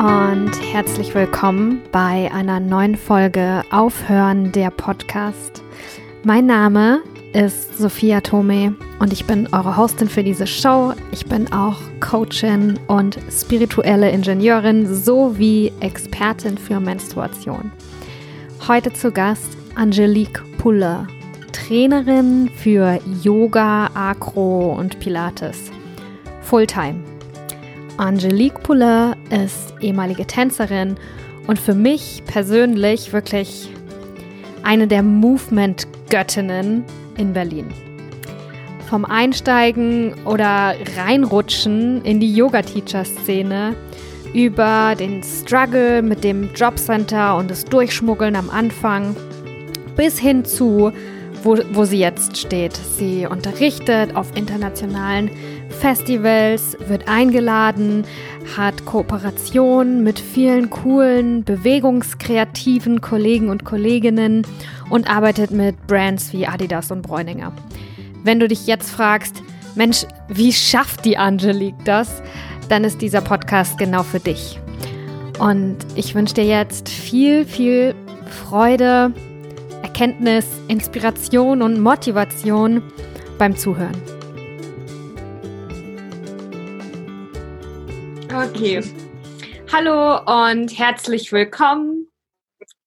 und herzlich willkommen bei einer neuen Folge Aufhören der Podcast. Mein Name ist Sophia Tome und ich bin eure Hostin für diese Show. Ich bin auch Coachin und spirituelle Ingenieurin sowie Expertin für Menstruation. Heute zu Gast Angelique Puller, Trainerin für Yoga, Acro und Pilates. Fulltime. Angelique Puller ist ehemalige Tänzerin und für mich persönlich wirklich eine der Movement-Göttinnen in Berlin. Vom Einsteigen oder Reinrutschen in die Yoga-Teacher-Szene über den Struggle mit dem Jobcenter und das Durchschmuggeln am Anfang bis hin zu, wo, wo sie jetzt steht. Sie unterrichtet auf internationalen Festivals, wird eingeladen, hat Kooperationen mit vielen coolen, bewegungskreativen Kollegen und Kolleginnen und arbeitet mit Brands wie Adidas und Bräuninger. Wenn du dich jetzt fragst, Mensch, wie schafft die Angelique das? Dann ist dieser Podcast genau für dich. Und ich wünsche dir jetzt viel, viel Freude, Erkenntnis, Inspiration und Motivation beim Zuhören. Okay. Hallo und herzlich willkommen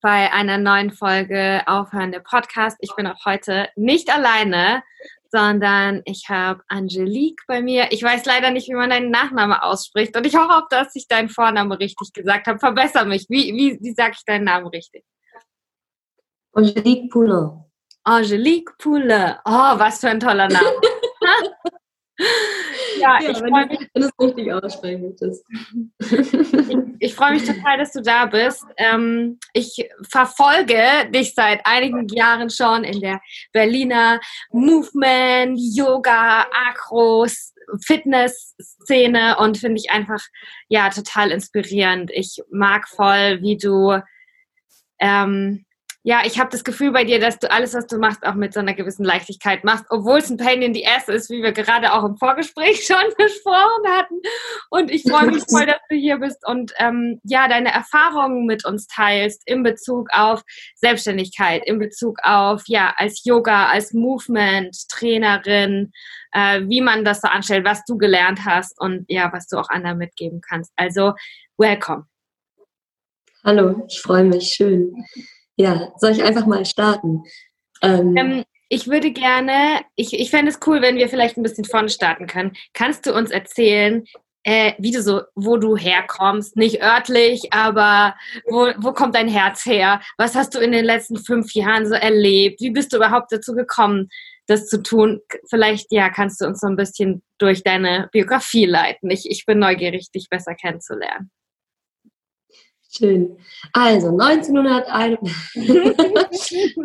bei einer neuen Folge Aufhörende Podcast. Ich bin auch heute nicht alleine, sondern ich habe Angelique bei mir. Ich weiß leider nicht, wie man deinen Nachnamen ausspricht und ich hoffe, dass ich deinen Vornamen richtig gesagt habe. Verbessere mich. Wie, wie, wie sage ich deinen Namen richtig? Angelique Poulet. Angelique Poulet. Oh, was für ein toller Name. ja, ja, ich freue mich, wenn du es richtig aussprechen möchtest. ich, ich freue mich total, dass du da bist. Ähm, ich verfolge dich seit einigen Jahren schon in der Berliner Movement, Yoga, Akros, Fitness-Szene und finde ich einfach ja total inspirierend. Ich mag voll, wie du ähm, ja, ich habe das Gefühl bei dir, dass du alles, was du machst, auch mit so einer gewissen Leichtigkeit machst, obwohl es ein Pain in the Ass ist, wie wir gerade auch im Vorgespräch schon besprochen hatten. Und ich freue mich voll, dass du hier bist und ähm, ja, deine Erfahrungen mit uns teilst in Bezug auf Selbstständigkeit, in Bezug auf, ja, als Yoga, als Movement-Trainerin, äh, wie man das so anstellt, was du gelernt hast und ja, was du auch anderen mitgeben kannst. Also, welcome. Hallo, ich freue mich, schön. Ja, soll ich einfach mal starten? Ähm, ähm, ich würde gerne, ich, ich fände es cool, wenn wir vielleicht ein bisschen vorne starten können. Kannst du uns erzählen, äh, wie du so, wo du herkommst, nicht örtlich, aber wo, wo kommt dein Herz her? Was hast du in den letzten fünf Jahren so erlebt? Wie bist du überhaupt dazu gekommen, das zu tun? Vielleicht, ja, kannst du uns so ein bisschen durch deine Biografie leiten. Ich, ich bin neugierig, dich besser kennenzulernen. Schön. Also 1901.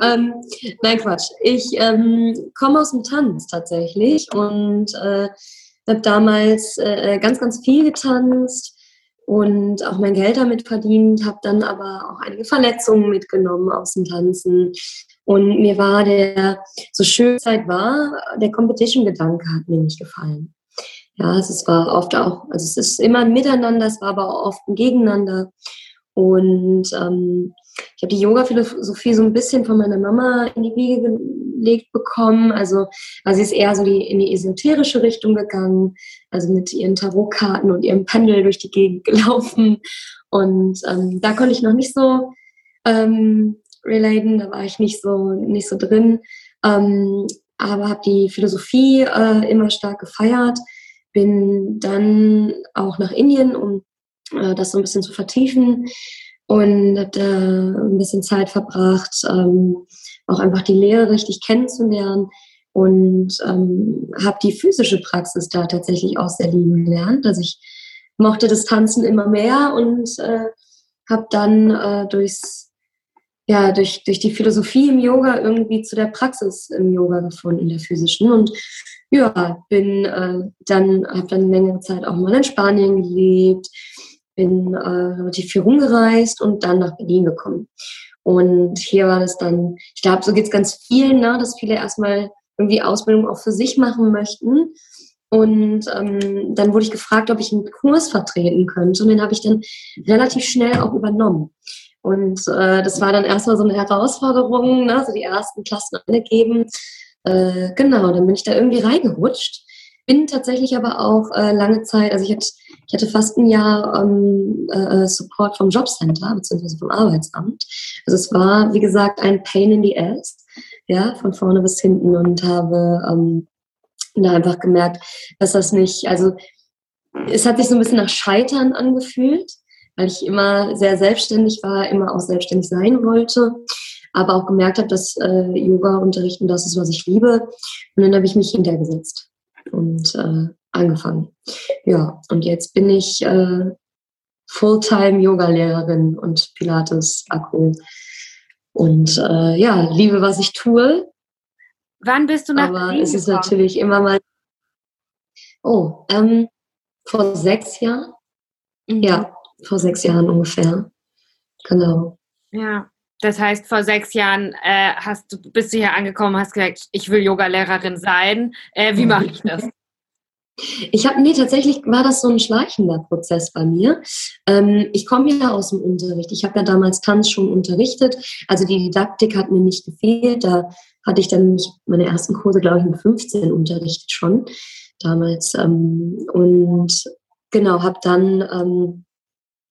ähm, nein, Quatsch. Ich ähm, komme aus dem Tanz tatsächlich und äh, habe damals äh, ganz, ganz viel getanzt und auch mein Geld damit verdient, habe dann aber auch einige Verletzungen mitgenommen aus dem Tanzen. Und mir war der, so schön Zeit war, der Competition-Gedanke hat mir nicht gefallen. Ja, es war oft auch, also es ist immer ein Miteinander, es war aber auch oft ein Gegeneinander. Und ähm, ich habe die Yoga-Philosophie so ein bisschen von meiner Mama in die Wiege gelegt bekommen. Also, also sie ist eher so die, in die esoterische Richtung gegangen, also mit ihren Tarotkarten und ihrem Pendel durch die Gegend gelaufen. Und ähm, da konnte ich noch nicht so ähm, relaten, da war ich nicht so, nicht so drin. Ähm, aber habe die Philosophie äh, immer stark gefeiert. Bin dann auch nach Indien, um äh, das so ein bisschen zu vertiefen und habe da ein bisschen Zeit verbracht, ähm, auch einfach die Lehre richtig kennenzulernen und ähm, habe die physische Praxis da tatsächlich auch sehr lieben gelernt. Also ich mochte das Tanzen immer mehr und äh, habe dann äh, durchs ja, durch, durch die Philosophie im Yoga irgendwie zu der Praxis im Yoga gefunden, der physischen. Und ja, bin äh, dann, habe dann längere Zeit auch mal in Spanien gelebt, bin äh, relativ viel rumgereist und dann nach Berlin gekommen. Und hier war das dann, ich glaube, so geht es ganz vielen, ne, dass viele erstmal irgendwie Ausbildung auch für sich machen möchten. Und ähm, dann wurde ich gefragt, ob ich einen Kurs vertreten könnte. Und den habe ich dann relativ schnell auch übernommen. Und äh, das war dann erstmal so eine Herausforderung, ne? so die ersten Klassen alle geben. Äh, genau, dann bin ich da irgendwie reingerutscht. Bin tatsächlich aber auch äh, lange Zeit, also ich hatte, ich hatte fast ein Jahr ähm, äh, Support vom Jobcenter beziehungsweise vom Arbeitsamt. Also es war, wie gesagt, ein Pain in the Ass, ja, von vorne bis hinten und habe ähm, da einfach gemerkt, dass das nicht, also es hat sich so ein bisschen nach Scheitern angefühlt, weil ich immer sehr selbstständig war, immer auch selbstständig sein wollte, aber auch gemerkt habe, dass äh, Yoga unterrichten das ist, was ich liebe. Und dann habe ich mich hintergesetzt und äh, angefangen. Ja, und jetzt bin ich äh, Fulltime-Yoga-Lehrerin und Pilates-Akku. Und äh, ja, liebe, was ich tue. Wann bist du nach Aber Berlin es ist gekommen? natürlich immer mal. Oh, ähm, vor sechs Jahren. Mhm. Ja, vor sechs Jahren ungefähr. Genau. Ja, das heißt, vor sechs Jahren äh, hast du, bist du hier angekommen, hast gesagt, ich will Yogalehrerin sein. Äh, wie mache ich das? Ich habe, nee, tatsächlich war das so ein schleichender Prozess bei mir. Ähm, ich komme ja aus dem Unterricht. Ich habe ja damals Tanz schon unterrichtet. Also die Didaktik hat mir nicht gefehlt. Da hatte ich dann meine ersten Kurse, glaube ich, mit 15 unterrichtet schon damals. Ähm, und genau, habe dann ähm,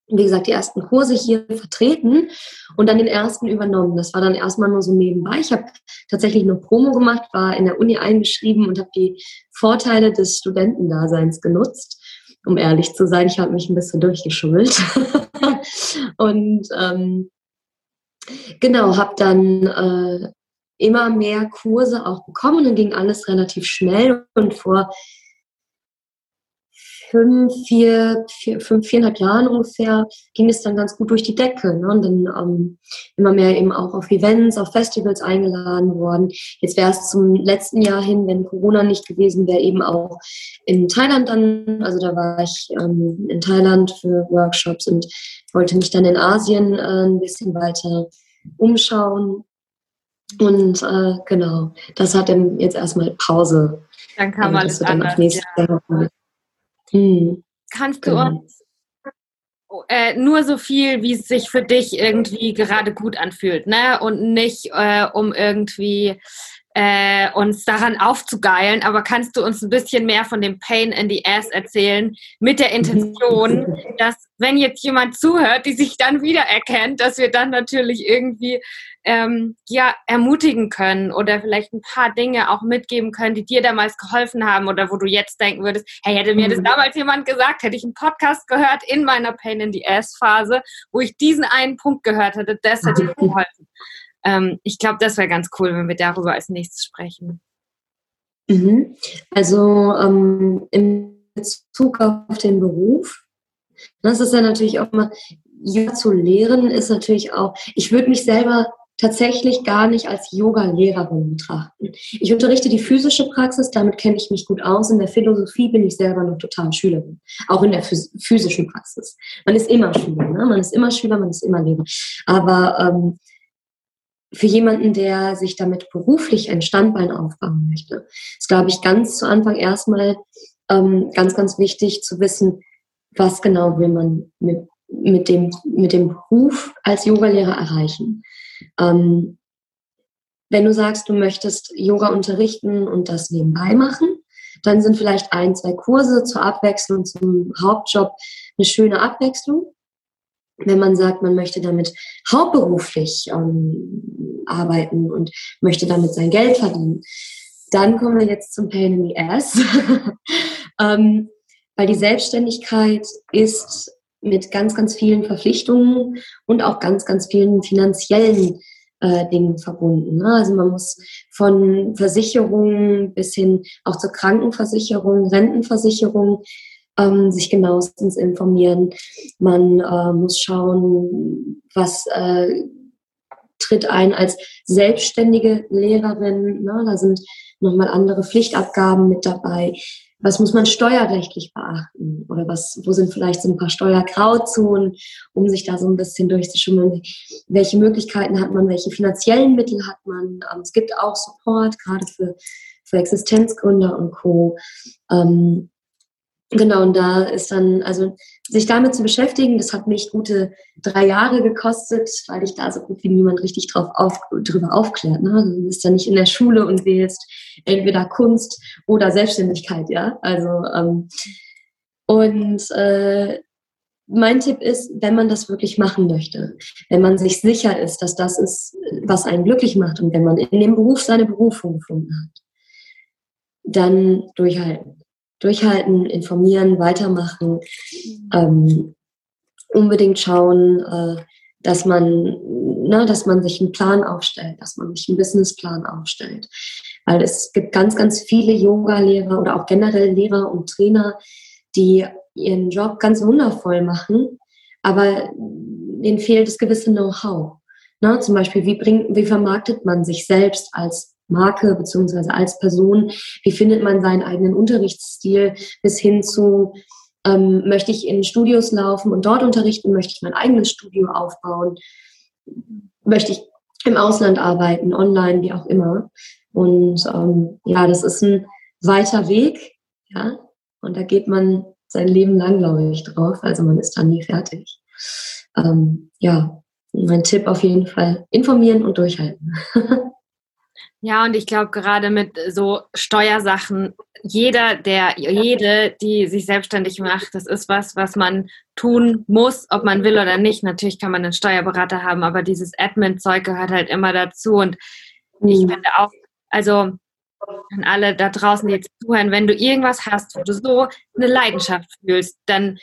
wie gesagt, die ersten Kurse hier vertreten und dann den ersten übernommen. Das war dann erstmal nur so nebenbei. Ich habe tatsächlich noch Promo gemacht, war in der Uni eingeschrieben und habe die Vorteile des Studentendaseins genutzt. Um ehrlich zu sein, ich habe mich ein bisschen durchgeschummelt. und ähm, genau, habe dann äh, immer mehr Kurse auch bekommen und dann ging alles relativ schnell. Und vor fünf, vier, vier, fünf, viereinhalb Jahren ungefähr ging es dann ganz gut durch die Decke. Ne? Und dann ähm, immer mehr eben auch auf Events, auf Festivals eingeladen worden. Jetzt wäre es zum letzten Jahr hin, wenn Corona nicht gewesen wäre, eben auch in Thailand dann. Also da war ich ähm, in Thailand für Workshops und wollte mich dann in Asien äh, ein bisschen weiter umschauen. Und äh, genau, das hat dann jetzt erstmal Pause. Dann kann man also, das anders. Ja. Jahr Mhm. Kannst du genau. uns äh, nur so viel, wie es sich für dich irgendwie gerade gut anfühlt, ne? Und nicht äh, um irgendwie äh, uns daran aufzugeilen, aber kannst du uns ein bisschen mehr von dem Pain in the Ass erzählen, mit der Intention, dass wenn jetzt jemand zuhört, die sich dann wiedererkennt, dass wir dann natürlich irgendwie ähm, ja ermutigen können oder vielleicht ein paar Dinge auch mitgeben können, die dir damals geholfen haben oder wo du jetzt denken würdest, hey, hätte mir das mhm. damals jemand gesagt, hätte ich einen Podcast gehört in meiner Pain in the Ass Phase, wo ich diesen einen Punkt gehört hätte, das hätte mir geholfen. Ähm, ich glaube, das wäre ganz cool, wenn wir darüber als nächstes sprechen. Mhm. Also ähm, in Bezug auf den Beruf, das ist ja natürlich auch mal, ja zu lehren ist natürlich auch, ich würde mich selber tatsächlich gar nicht als Yoga-Lehrerin betrachten. Ich unterrichte die physische Praxis, damit kenne ich mich gut aus. In der Philosophie bin ich selber noch total Schülerin, auch in der physischen Praxis. Man ist immer Schüler, ne? man ist immer Schüler, man ist immer Lehrer. Aber ähm, für jemanden, der sich damit beruflich ein Standbein aufbauen möchte, ist, glaube ich, ganz zu Anfang erstmal ähm, ganz, ganz wichtig zu wissen, was genau will man mit, mit, dem, mit dem Beruf als Yogalehrer erreichen. Ähm, wenn du sagst, du möchtest Yoga unterrichten und das nebenbei machen, dann sind vielleicht ein, zwei Kurse zur Abwechslung zum Hauptjob eine schöne Abwechslung. Wenn man sagt, man möchte damit hauptberuflich ähm, arbeiten und möchte damit sein Geld verdienen, dann kommen wir jetzt zum Pain in the Ass. ähm, weil die Selbstständigkeit ist mit ganz, ganz vielen Verpflichtungen und auch ganz, ganz vielen finanziellen äh, Dingen verbunden. Ne? Also man muss von Versicherungen bis hin auch zur Krankenversicherung, Rentenversicherung ähm, sich genauestens informieren. Man äh, muss schauen, was äh, tritt ein als selbstständige Lehrerin. Ne? Da sind nochmal andere Pflichtabgaben mit dabei was muss man steuerrechtlich beachten oder was, wo sind vielleicht so ein paar Steuergrauzonen, um sich da so ein bisschen durchzuschummeln. Welche Möglichkeiten hat man, welche finanziellen Mittel hat man? Ähm, es gibt auch Support, gerade für, für Existenzgründer und Co. Ähm, genau, und da ist dann, also sich damit zu beschäftigen, das hat mich gute drei Jahre gekostet, weil ich da so gut wie niemand richtig drauf auf, drüber aufklärt. Ne? Du bist ja nicht in der Schule und wählst entweder Kunst oder Selbstständigkeit, ja. Also ähm, und äh, mein Tipp ist, wenn man das wirklich machen möchte, wenn man sich sicher ist, dass das ist, was einen glücklich macht und wenn man in dem Beruf seine Berufung gefunden hat, dann durchhalten. Durchhalten, informieren, weitermachen, ähm, unbedingt schauen, äh, dass man, na, dass man sich einen Plan aufstellt, dass man sich einen Businessplan aufstellt. Weil es gibt ganz, ganz viele Yoga-Lehrer oder auch generell Lehrer und Trainer, die ihren Job ganz wundervoll machen, aber denen fehlt das gewisse Know-how. Ne? Zum Beispiel, wie, bringt, wie vermarktet man sich selbst als Marke beziehungsweise als Person? Wie findet man seinen eigenen Unterrichtsstil bis hin zu, ähm, möchte ich in Studios laufen und dort unterrichten? Möchte ich mein eigenes Studio aufbauen? Möchte ich im Ausland arbeiten, online, wie auch immer? Und ähm, ja, das ist ein weiter Weg, ja, und da geht man sein Leben lang, glaube ich, drauf. Also man ist da nie fertig. Ähm, ja, mein Tipp auf jeden Fall, informieren und durchhalten. Ja, und ich glaube gerade mit so Steuersachen, jeder, der, jede, die sich selbstständig macht, das ist was, was man tun muss, ob man will oder nicht. Natürlich kann man einen Steuerberater haben, aber dieses Admin-Zeug gehört halt immer dazu. Und ich mhm. finde auch, also an alle da draußen, die jetzt zuhören, wenn du irgendwas hast, wo du so eine Leidenschaft fühlst, dann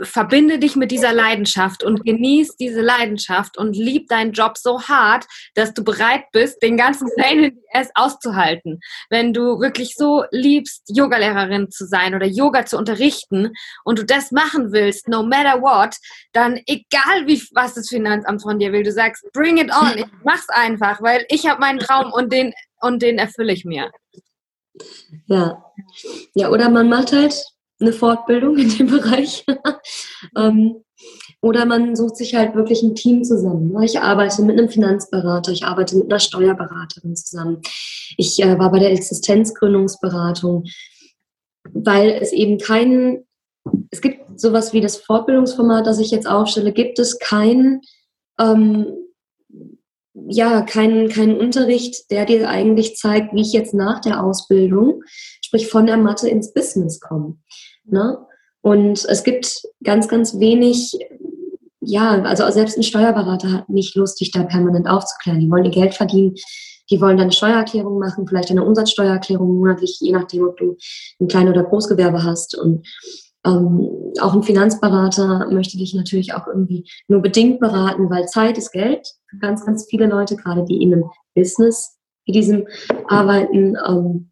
verbinde dich mit dieser Leidenschaft und genieß diese Leidenschaft und lieb deinen Job so hart, dass du bereit bist, den ganzen Pain Ass auszuhalten. Wenn du wirklich so liebst, Yogalehrerin zu sein oder Yoga zu unterrichten und du das machen willst, no matter what, dann egal wie was das Finanzamt von dir will, du sagst, bring it on, ich mach's einfach, weil ich habe meinen Traum und den und den erfülle ich mir. Ja. Ja, oder man macht halt eine Fortbildung in dem Bereich. ähm, oder man sucht sich halt wirklich ein Team zusammen. Ich arbeite mit einem Finanzberater, ich arbeite mit einer Steuerberaterin zusammen. Ich äh, war bei der Existenzgründungsberatung, weil es eben keinen, es gibt sowas wie das Fortbildungsformat, das ich jetzt aufstelle, gibt es kein, ähm, ja, keinen kein Unterricht, der dir eigentlich zeigt, wie ich jetzt nach der Ausbildung, sprich von der Mathe ins Business komme. Ne? Und es gibt ganz, ganz wenig, ja, also selbst ein Steuerberater hat nicht Lust, dich da permanent aufzuklären. Die wollen ihr Geld verdienen, die wollen deine Steuererklärung machen, vielleicht eine Umsatzsteuererklärung monatlich, je nachdem, ob du ein Klein- oder Großgewerbe hast. Und ähm, auch ein Finanzberater möchte dich natürlich auch irgendwie nur bedingt beraten, weil Zeit ist Geld für ganz, ganz viele Leute, gerade die in einem Business wie diesem arbeiten. Ähm,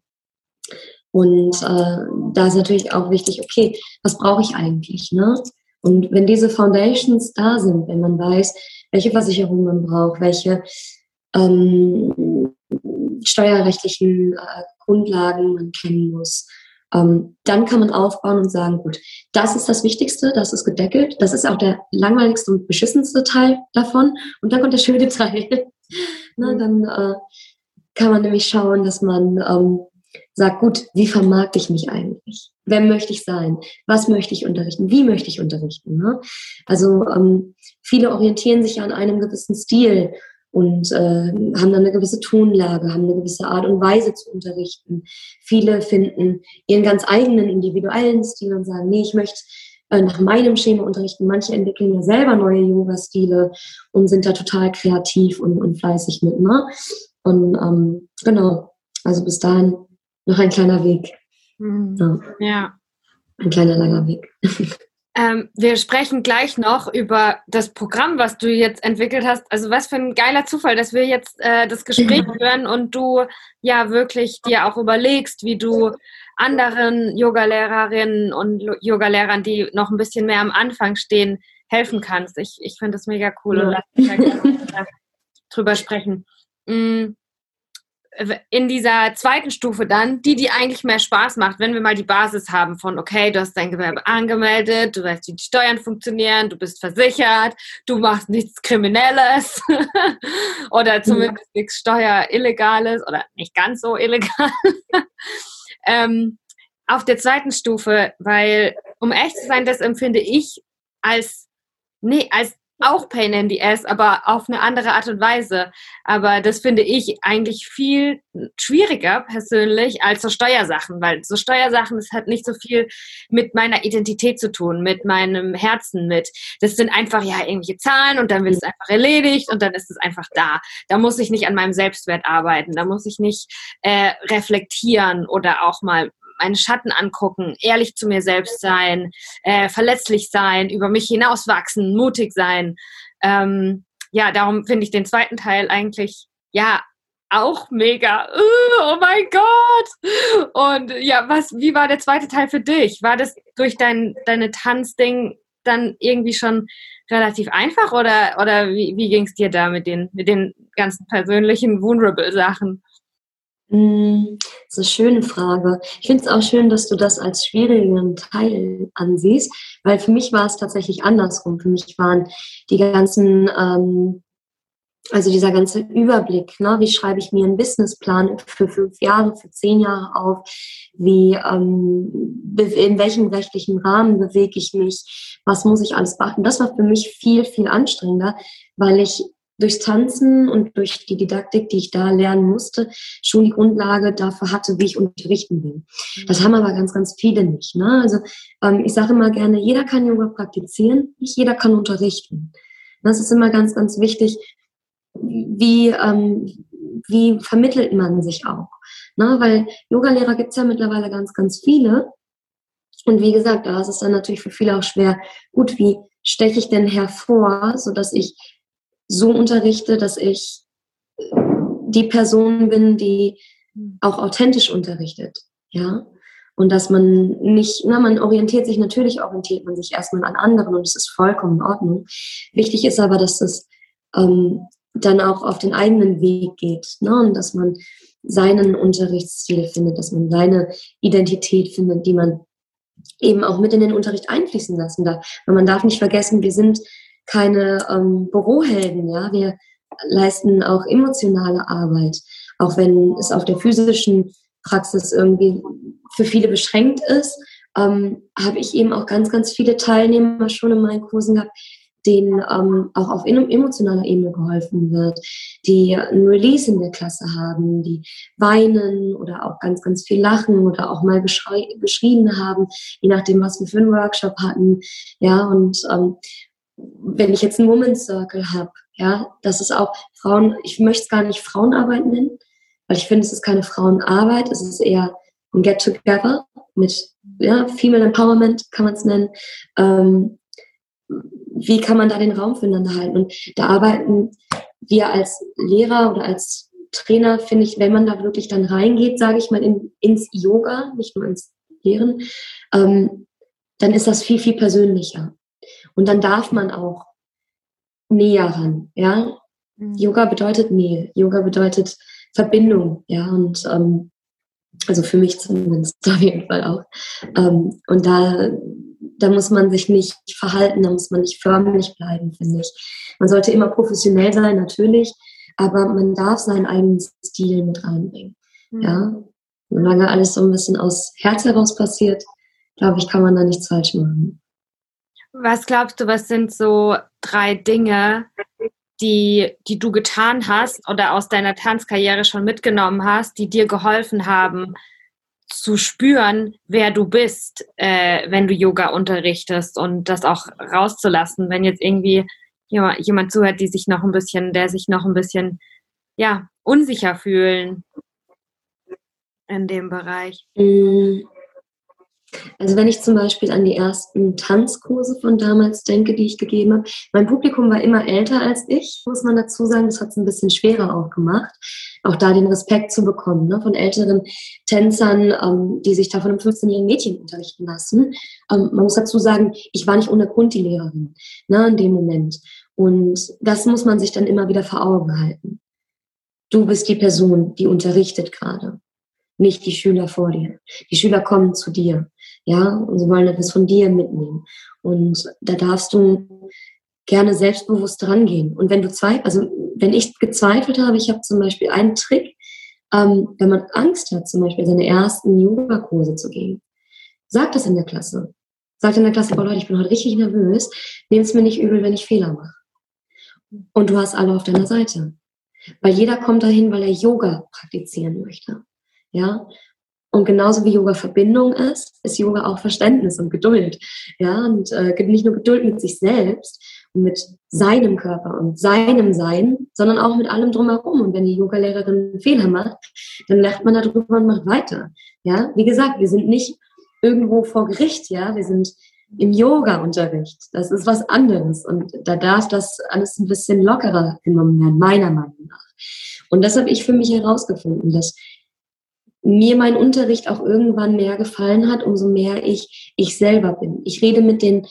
und äh, da ist natürlich auch wichtig, okay, was brauche ich eigentlich? Ne? Und wenn diese Foundations da sind, wenn man weiß, welche Versicherung man braucht, welche ähm, steuerrechtlichen äh, Grundlagen man kennen muss, ähm, dann kann man aufbauen und sagen, gut, das ist das Wichtigste, das ist gedeckelt, das ist auch der langweiligste und beschissenste Teil davon und dann kommt der schöne Teil. Na, dann äh, kann man nämlich schauen, dass man ähm, Sag, gut, wie vermarkte ich mich eigentlich? Wer möchte ich sein? Was möchte ich unterrichten? Wie möchte ich unterrichten? Ne? Also ähm, viele orientieren sich an einem gewissen Stil und äh, haben dann eine gewisse Tonlage, haben eine gewisse Art und Weise zu unterrichten. Viele finden ihren ganz eigenen individuellen Stil und sagen, nee, ich möchte äh, nach meinem Schema unterrichten. Manche entwickeln ja selber neue Yoga-Stile und sind da total kreativ und, und fleißig mit. Ne? Und ähm, genau, also bis dahin noch ein kleiner Weg. Mhm. Ja. ja. Ein kleiner langer Weg. Ähm, wir sprechen gleich noch über das Programm, was du jetzt entwickelt hast. Also was für ein geiler Zufall, dass wir jetzt äh, das Gespräch führen und du ja wirklich dir auch überlegst, wie du anderen Yogalehrerinnen und Yogalehrern, die noch ein bisschen mehr am Anfang stehen, helfen kannst. Ich, ich finde das mega cool ja. und lass uns da gerne drüber sprechen. Mhm in dieser zweiten Stufe dann, die, die eigentlich mehr Spaß macht, wenn wir mal die Basis haben von, okay, du hast dein Gewerbe angemeldet, du weißt, wie die Steuern funktionieren, du bist versichert, du machst nichts Kriminelles oder zumindest ja. nichts Steuerillegales oder nicht ganz so illegal. ähm, auf der zweiten Stufe, weil, um echt zu sein, das empfinde ich als, nee, als auch Pain in the Ass, aber auf eine andere Art und Weise. Aber das finde ich eigentlich viel schwieriger persönlich als so Steuersachen, weil so Steuersachen, das hat nicht so viel mit meiner Identität zu tun, mit meinem Herzen, mit, das sind einfach ja irgendwelche Zahlen und dann wird es einfach erledigt und dann ist es einfach da. Da muss ich nicht an meinem Selbstwert arbeiten, da muss ich nicht äh, reflektieren oder auch mal meine Schatten angucken, ehrlich zu mir selbst sein, äh, verletzlich sein, über mich hinauswachsen, mutig sein. Ähm, ja, darum finde ich den zweiten Teil eigentlich, ja, auch mega. Oh mein Gott! Und ja, was, wie war der zweite Teil für dich? War das durch dein, deine Tanzding dann irgendwie schon relativ einfach oder, oder wie, wie ging es dir da mit den, mit den ganzen persönlichen vulnerable Sachen? Hm, das ist eine schöne Frage. Ich finde es auch schön, dass du das als schwierigen Teil ansiehst, weil für mich war es tatsächlich andersrum. Für mich waren die ganzen, ähm, also dieser ganze Überblick, ne? wie schreibe ich mir einen Businessplan für fünf Jahre, für zehn Jahre auf, wie, ähm, in welchem rechtlichen Rahmen bewege ich mich, was muss ich alles beachten. Das war für mich viel, viel anstrengender, weil ich durchs Tanzen und durch die Didaktik, die ich da lernen musste, schon die Grundlage dafür hatte, wie ich unterrichten will. Das haben aber ganz, ganz viele nicht. Ne? Also ähm, ich sage immer gerne, jeder kann Yoga praktizieren, nicht jeder kann unterrichten. Das ist immer ganz, ganz wichtig, wie, ähm, wie vermittelt man sich auch. Ne? Weil Yogalehrer gibt es ja mittlerweile ganz, ganz viele. Und wie gesagt, da ist es dann natürlich für viele auch schwer, gut, wie steche ich denn hervor, sodass ich so unterrichte, dass ich die Person bin, die auch authentisch unterrichtet, ja. Und dass man nicht, na, man orientiert sich, natürlich orientiert man sich erstmal an anderen und es ist vollkommen in Ordnung. Wichtig ist aber, dass es ähm, dann auch auf den eigenen Weg geht, ne? und dass man seinen Unterrichtsstil findet, dass man seine Identität findet, die man eben auch mit in den Unterricht einfließen lassen darf. Weil man darf nicht vergessen, wir sind keine ähm, Bürohelden. Ja? Wir leisten auch emotionale Arbeit, auch wenn es auf der physischen Praxis irgendwie für viele beschränkt ist, ähm, habe ich eben auch ganz, ganz viele Teilnehmer schon in meinen Kursen gehabt, denen ähm, auch auf emotionaler Ebene geholfen wird, die ein Release in der Klasse haben, die weinen oder auch ganz, ganz viel lachen oder auch mal geschrien haben, je nachdem, was wir für einen Workshop hatten. Ja, und ähm, wenn ich jetzt einen Women's Circle habe, ja, das ist auch Frauen, ich möchte es gar nicht Frauenarbeit nennen, weil ich finde, es ist keine Frauenarbeit, es ist eher ein Get-Together mit ja, Female Empowerment, kann man es nennen. Ähm, wie kann man da den Raum füreinander halten? Und da arbeiten wir als Lehrer oder als Trainer, finde ich, wenn man da wirklich dann reingeht, sage ich mal, in, ins Yoga, nicht nur ins Lehren, ähm, dann ist das viel, viel persönlicher. Und dann darf man auch näher ran, ja. Mhm. Yoga bedeutet Nähe. Yoga bedeutet Verbindung, ja. Und ähm, also für mich zumindest auf jeden Fall auch. Ähm, und da, da muss man sich nicht verhalten, da muss man nicht förmlich bleiben, finde ich. Man sollte immer professionell sein, natürlich, aber man darf seinen eigenen Stil mit reinbringen. Mhm. Ja. Solange alles so ein bisschen aus Herz heraus passiert, glaube ich, kann man da nichts falsch machen. Was glaubst du, was sind so drei Dinge, die, die du getan hast oder aus deiner Tanzkarriere schon mitgenommen hast, die dir geholfen haben, zu spüren, wer du bist, äh, wenn du Yoga unterrichtest und das auch rauszulassen, wenn jetzt irgendwie jemand, jemand zuhört, die sich noch ein bisschen, der sich noch ein bisschen, ja, unsicher fühlen in dem Bereich. Also wenn ich zum Beispiel an die ersten Tanzkurse von damals denke, die ich gegeben habe, mein Publikum war immer älter als ich, muss man dazu sagen. Das hat es ein bisschen schwerer auch gemacht, auch da den Respekt zu bekommen ne, von älteren Tänzern, ähm, die sich da von einem 15-jährigen Mädchen unterrichten lassen. Ähm, man muss dazu sagen, ich war nicht ohne Grund die Lehrerin ne, in dem Moment. Und das muss man sich dann immer wieder vor Augen halten. Du bist die Person, die unterrichtet gerade, nicht die Schüler vor dir. Die Schüler kommen zu dir, ja, und sie wollen etwas von dir mitnehmen. Und da darfst du gerne selbstbewusst rangehen. Und wenn du zweifelst, also wenn ich gezweifelt habe, ich habe zum Beispiel einen Trick, ähm, wenn man Angst hat, zum Beispiel seine ersten Yoga-Kurse zu gehen, sag das in der Klasse. Sag in der Klasse, oh Leute, ich bin heute richtig nervös, nehmt es mir nicht übel, wenn ich Fehler mache. Und du hast alle auf deiner Seite. Weil jeder kommt dahin, weil er Yoga praktizieren möchte. Ja. Und genauso wie Yoga Verbindung ist, ist Yoga auch Verständnis und Geduld. Ja. Und äh, nicht nur Geduld mit sich selbst und mit seinem Körper und seinem Sein, sondern auch mit allem drumherum. Und wenn die Yogalehrerin Fehler macht, dann lernt man darüber und macht weiter. Ja. Wie gesagt, wir sind nicht irgendwo vor Gericht. Ja. Wir sind im Yoga-Unterricht. Das ist was anderes und da darf das alles ein bisschen lockerer genommen werden, meiner Meinung nach. Und das habe ich für mich herausgefunden, dass mir mein Unterricht auch irgendwann mehr gefallen hat, umso mehr ich ich selber bin. Ich rede mit den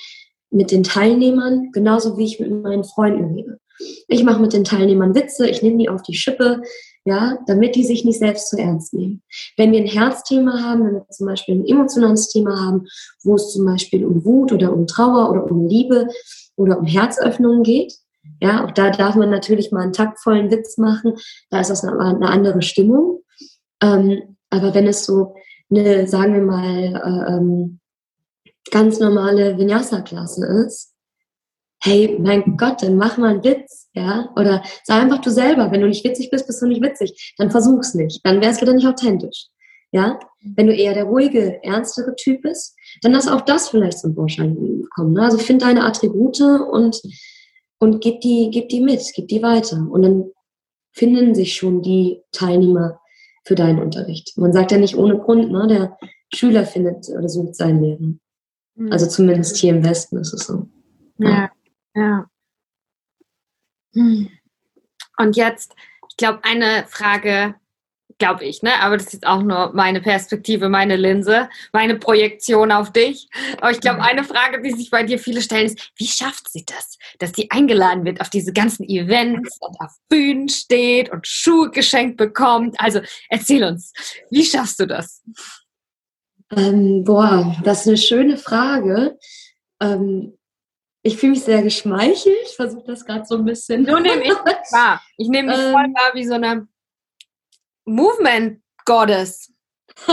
mit den Teilnehmern genauso wie ich mit meinen Freunden rede. Ich mache mit den Teilnehmern Witze, ich nehme die auf die Schippe, ja, damit die sich nicht selbst zu ernst nehmen. Wenn wir ein Herzthema haben, wenn wir zum Beispiel ein emotionales Thema haben, wo es zum Beispiel um Wut oder um Trauer oder um Liebe oder um Herzöffnung geht, ja, auch da darf man natürlich mal einen taktvollen Witz machen, da ist das eine, eine andere Stimmung. Ähm, aber wenn es so eine, sagen wir mal, äh, ähm, ganz normale Vinyasa-Klasse ist, hey, mein Gott, dann mach mal einen Witz, ja? Oder sei einfach du selber. Wenn du nicht witzig bist, bist du nicht witzig. Dann versuch's nicht. Dann wär's wieder nicht authentisch. Ja? Wenn du eher der ruhige, ernstere Typ bist, dann lass auch das vielleicht zum Vorschein kommen. Ne? Also find deine Attribute und, und gib die, gib die mit, gib die weiter. Und dann finden sich schon die Teilnehmer für deinen Unterricht. Man sagt ja nicht ohne Grund, ne? Der Schüler findet oder sucht seinen Lehrer. Mhm. Also zumindest hier im Westen ist es so. Ja. Ja. Hm. Und jetzt, ich glaube, eine Frage, glaube ich, ne? Aber das ist jetzt auch nur meine Perspektive, meine Linse, meine Projektion auf dich. Aber ich glaube, eine Frage, die sich bei dir viele stellen, ist, wie schafft sie das, dass sie eingeladen wird auf diese ganzen Events und auf Bühnen steht und Schuhe geschenkt bekommt? Also erzähl uns, wie schaffst du das? Ähm, boah, das ist eine schöne Frage. Ähm, ich fühle mich sehr geschmeichelt. Ich versuche das gerade so ein bisschen. Du nehme ich wahr. Ich nehme mich ähm, voll wahr wie so eine Movement Goddess.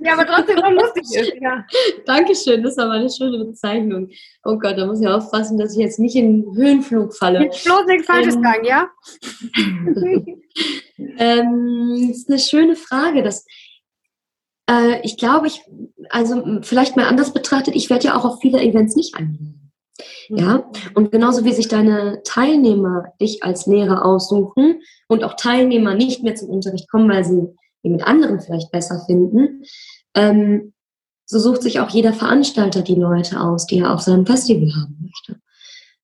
ja, aber trotzdem so lustig ist. Ja. Dankeschön, das ist aber eine schöne Bezeichnung. Oh Gott, da muss ich aufpassen, dass ich jetzt nicht in Höhenflug falle. Jetzt bloß nichts Falsches ähm, sagen, ja? ähm, das ist eine schöne Frage. Das, äh, ich glaube, ich, also vielleicht mal anders betrachtet, ich werde ja auch auf viele Events nicht eingeladen. Ja, mhm. und genauso wie sich deine Teilnehmer dich als Lehrer aussuchen und auch Teilnehmer nicht mehr zum Unterricht kommen, weil sie mit anderen vielleicht besser finden, ähm, so sucht sich auch jeder Veranstalter die Leute aus, die er auf seinem Festival haben möchte.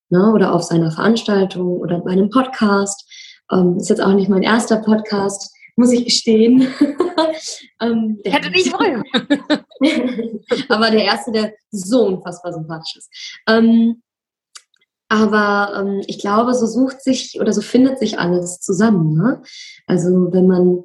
Ne? Oder auf seiner Veranstaltung oder bei einem Podcast. Ähm, ist jetzt auch nicht mein erster Podcast, muss ich gestehen. ähm, Hätte nicht wollen. aber der erste, der so unfassbar sympathisch ist. Ähm, aber ähm, ich glaube, so sucht sich oder so findet sich alles zusammen. Ne? Also wenn man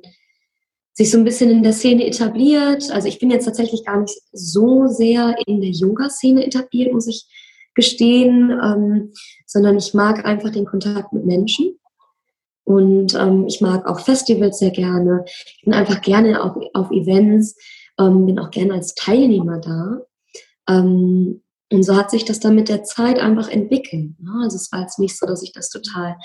sich so ein bisschen in der Szene etabliert, also ich bin jetzt tatsächlich gar nicht so sehr in der Yoga-Szene etabliert, muss ich gestehen, ähm, sondern ich mag einfach den Kontakt mit Menschen. Und ähm, ich mag auch Festivals sehr gerne. Ich bin einfach gerne auf, auf Events, ähm, bin auch gerne als Teilnehmer da. Ähm, und so hat sich das dann mit der Zeit einfach entwickelt. Ne? Also es war jetzt nicht so, dass ich das total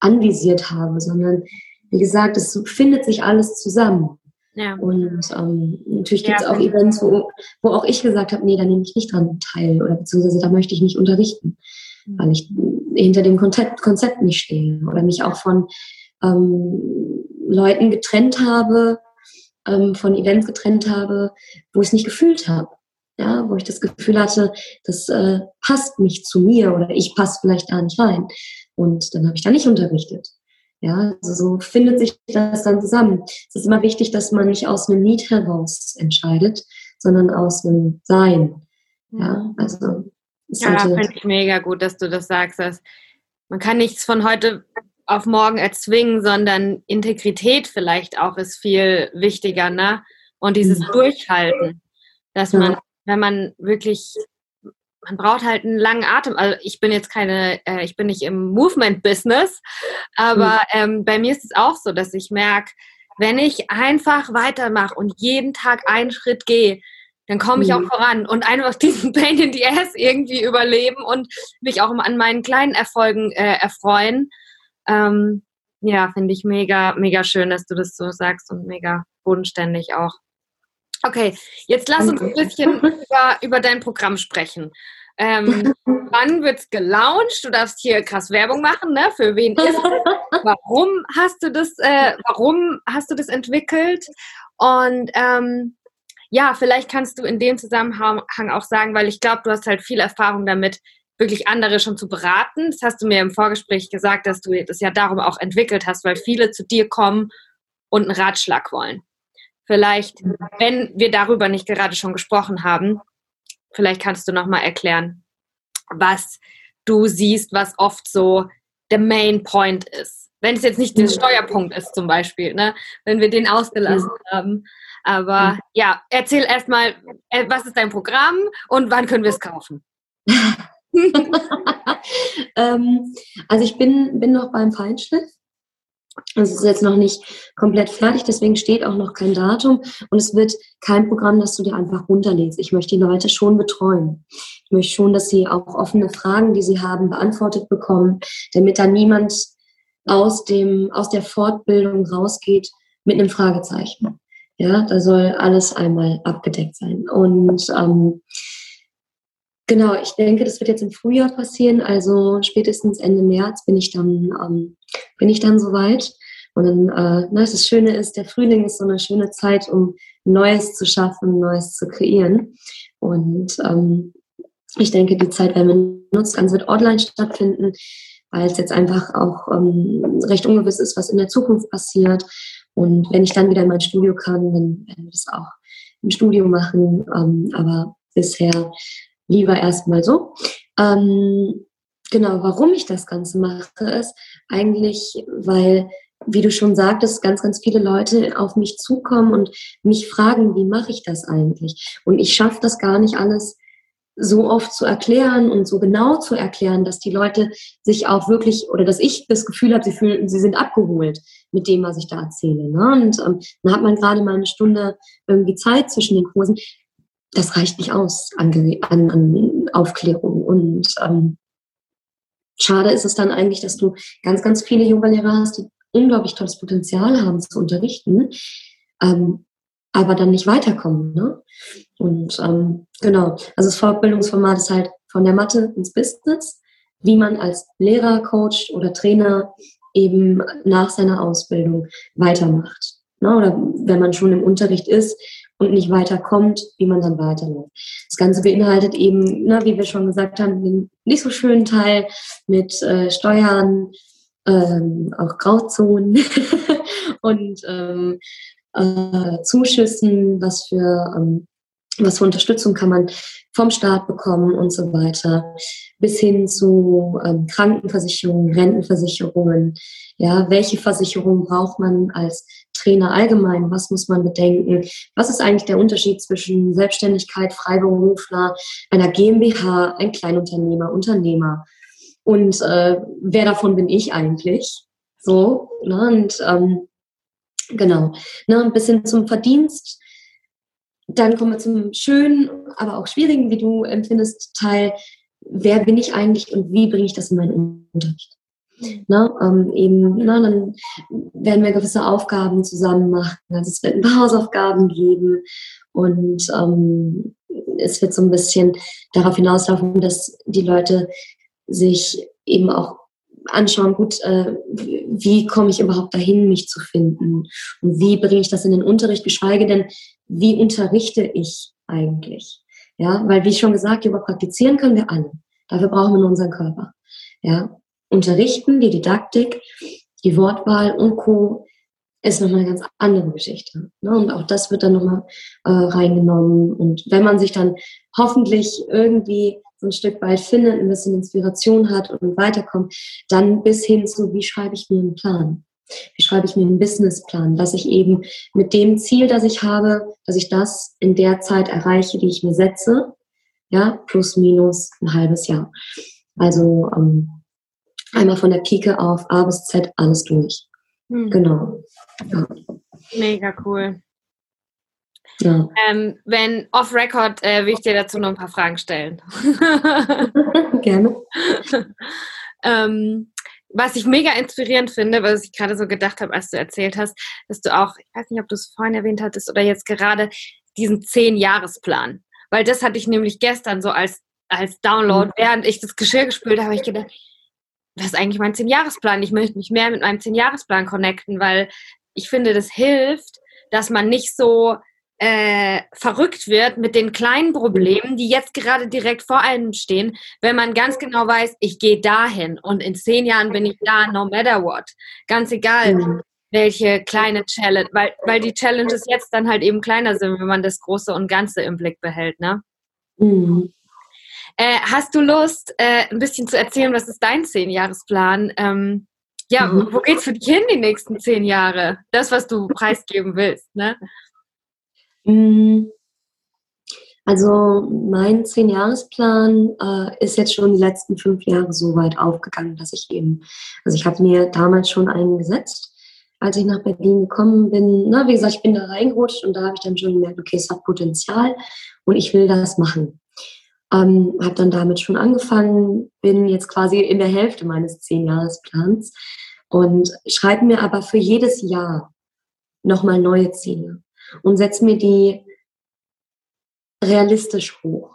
anvisiert habe, sondern wie gesagt, es findet sich alles zusammen. Ja. Und ähm, natürlich gibt es ja, auch Events, wo, wo auch ich gesagt habe, nee, da nehme ich nicht dran teil oder beziehungsweise da möchte ich nicht unterrichten, mhm. weil ich hinter dem Konzept, Konzept nicht stehe oder mich auch von ähm, Leuten getrennt habe, ähm, von Events getrennt habe, wo ich es nicht gefühlt habe ja, wo ich das Gefühl hatte, das äh, passt nicht zu mir oder ich passe vielleicht da nicht rein. Und dann habe ich da nicht unterrichtet. Ja, also so findet sich das dann zusammen. Es ist immer wichtig, dass man nicht aus einem Need heraus entscheidet, sondern aus einem Sein. Ja, also ja, finde ich mega gut, dass du das sagst. Dass man kann nichts von heute auf morgen erzwingen, sondern Integrität vielleicht auch ist viel wichtiger, ne? Und dieses ja. Durchhalten, dass ja. man, wenn man wirklich, man braucht halt einen langen Atem. Also ich bin jetzt keine, äh, ich bin nicht im Movement-Business, aber mhm. ähm, bei mir ist es auch so, dass ich merke, wenn ich einfach weitermache und jeden Tag einen Schritt gehe, dann komme ich auch mhm. voran und einfach diesen Pain in the Ass irgendwie überleben und mich auch an meinen kleinen Erfolgen äh, erfreuen. Ähm, ja, finde ich mega, mega schön, dass du das so sagst und mega bodenständig auch. Okay, jetzt lass uns ein bisschen über, über dein Programm sprechen. Ähm, wann wird's gelauncht? Du darfst hier krass Werbung machen, ne? Für wen ist es? Warum hast du das, äh, warum hast du das entwickelt? Und ähm, ja, vielleicht kannst du in dem Zusammenhang auch sagen, weil ich glaube, du hast halt viel Erfahrung damit, wirklich andere schon zu beraten. Das hast du mir im Vorgespräch gesagt, dass du das ja darum auch entwickelt hast, weil viele zu dir kommen und einen Ratschlag wollen. Vielleicht, wenn wir darüber nicht gerade schon gesprochen haben, vielleicht kannst du noch mal erklären, was du siehst, was oft so der Main Point ist. Wenn es jetzt nicht der Steuerpunkt ist zum Beispiel, ne? wenn wir den ausgelassen haben, aber mhm. ja, erzähl erstmal, äh, was ist dein Programm und wann können wir es kaufen? ähm, also ich bin, bin noch beim Feinschliff. Es ist jetzt noch nicht komplett fertig, deswegen steht auch noch kein Datum und es wird kein Programm, das du dir einfach runterlädst. Ich möchte die Leute schon betreuen. Ich möchte schon, dass sie auch offene Fragen, die sie haben, beantwortet bekommen, damit da niemand aus, dem, aus der Fortbildung rausgeht mit einem Fragezeichen. Ja, da soll alles einmal abgedeckt sein. Und ähm, genau, ich denke, das wird jetzt im Frühjahr passieren. Also spätestens Ende März bin ich dann ähm, bin ich dann soweit. Und dann, äh, na, das Schöne ist, der Frühling ist so eine schöne Zeit, um Neues zu schaffen, Neues zu kreieren. Und ähm, ich denke, die Zeit werden wir nutzen. Ganz wird online stattfinden, weil es jetzt einfach auch ähm, recht ungewiss ist, was in der Zukunft passiert. Und wenn ich dann wieder in mein Studio kann, dann werden wir das auch im Studio machen. Ähm, aber bisher lieber erstmal so. Ähm, genau, warum ich das Ganze mache, ist eigentlich, weil, wie du schon sagtest, ganz, ganz viele Leute auf mich zukommen und mich fragen, wie mache ich das eigentlich? Und ich schaffe das gar nicht alles so oft zu erklären und so genau zu erklären, dass die Leute sich auch wirklich oder dass ich das Gefühl habe, sie fühlen, sie sind abgeholt mit dem, was ich da erzähle. Ne? Und ähm, dann hat man gerade mal eine Stunde irgendwie Zeit zwischen den Kursen. Das reicht nicht aus an, an, an Aufklärung. Und ähm, schade ist es dann eigentlich, dass du ganz, ganz viele Yoga-Lehrer hast, die unglaublich tolles Potenzial haben zu unterrichten, ähm, aber dann nicht weiterkommen. Ne? Und ähm, genau, also das Fortbildungsformat ist halt von der Mathe ins Business, wie man als Lehrer, Coach oder Trainer eben nach seiner Ausbildung weitermacht. Ne? Oder wenn man schon im Unterricht ist und nicht weiterkommt, wie man dann weiterläuft. Das Ganze beinhaltet eben, ne, wie wir schon gesagt haben, den nicht so schönen Teil mit äh, Steuern, ähm, auch Grauzonen und ähm, äh, Zuschüssen, was für ähm, was für Unterstützung kann man vom Staat bekommen und so weiter, bis hin zu ähm, Krankenversicherungen, Rentenversicherungen. Ja, welche Versicherung braucht man als Trainer allgemein? Was muss man bedenken? Was ist eigentlich der Unterschied zwischen Selbstständigkeit, Freiberufler, einer GmbH, ein Kleinunternehmer, Unternehmer? Und äh, wer davon bin ich eigentlich? So, ne? und ähm, genau, ne? ein bisschen zum Verdienst dann kommen wir zum schönen, aber auch schwierigen, wie du empfindest, Teil. Wer bin ich eigentlich und wie bringe ich das in meinen Unterricht? Ne, ähm, eben, ne, dann werden wir gewisse Aufgaben zusammen machen. Also es wird ein paar Hausaufgaben geben und ähm, es wird so ein bisschen darauf hinauslaufen, dass die Leute sich eben auch anschauen, gut, äh, wie komme ich überhaupt dahin, mich zu finden und wie bringe ich das in den Unterricht, geschweige denn, wie unterrichte ich eigentlich? Ja, weil wie schon gesagt, über praktizieren können wir alle. Dafür brauchen wir nur unseren Körper. Ja, unterrichten, die Didaktik, die Wortwahl und Co. ist nochmal eine ganz andere Geschichte. Ne? Und auch das wird dann nochmal äh, reingenommen. Und wenn man sich dann hoffentlich irgendwie so ein Stück weit findet, ein bisschen Inspiration hat und weiterkommt, dann bis hin zu, wie schreibe ich mir einen Plan? Wie schreibe ich mir einen Businessplan, dass ich eben mit dem Ziel, das ich habe, dass ich das in der Zeit erreiche, die ich mir setze, ja, plus minus ein halbes Jahr. Also ähm, einmal von der Pike auf A bis Z alles durch. Hm. Genau. Ja. Mega cool. Ja. Ähm, wenn off-Record äh, will ich dir dazu noch ein paar Fragen stellen. Gerne. ähm, was ich mega inspirierend finde, was ich gerade so gedacht habe, als du erzählt hast, dass du auch, ich weiß nicht, ob du es vorhin erwähnt hattest oder jetzt gerade diesen Zehn-Jahres-Plan. Weil das hatte ich nämlich gestern so als, als Download, mhm. während ich das Geschirr gespült habe, ich gedacht, das ist eigentlich mein Zehn-Jahres-Plan. Ich möchte mich mehr mit meinem Zehn-Jahres-Plan connecten, weil ich finde, das hilft, dass man nicht so äh, verrückt wird mit den kleinen Problemen, die jetzt gerade direkt vor einem stehen, wenn man ganz genau weiß, ich gehe dahin und in zehn Jahren bin ich da, no matter what. Ganz egal, mhm. welche kleine Challenge, weil, weil die Challenges jetzt dann halt eben kleiner sind, wenn man das Große und Ganze im Blick behält, ne? Mhm. Äh, hast du Lust, äh, ein bisschen zu erzählen, was ist dein Zehnjahresplan? Ähm, ja, mhm. wo geht's für dich hin die nächsten zehn Jahre? Das, was du preisgeben willst, ne? Mm, also mein Zehn-Jahres-Plan äh, ist jetzt schon die letzten fünf Jahre so weit aufgegangen, dass ich eben, also ich habe mir damals schon einen gesetzt, als ich nach Berlin gekommen bin. Na, wie gesagt, ich bin da reingerutscht und da habe ich dann schon gemerkt, okay, es hat Potenzial und ich will das machen. Ähm, habe dann damit schon angefangen, bin jetzt quasi in der Hälfte meines Zehn-Jahres-Plans und schreibe mir aber für jedes Jahr nochmal neue Ziele und setze mir die realistisch hoch.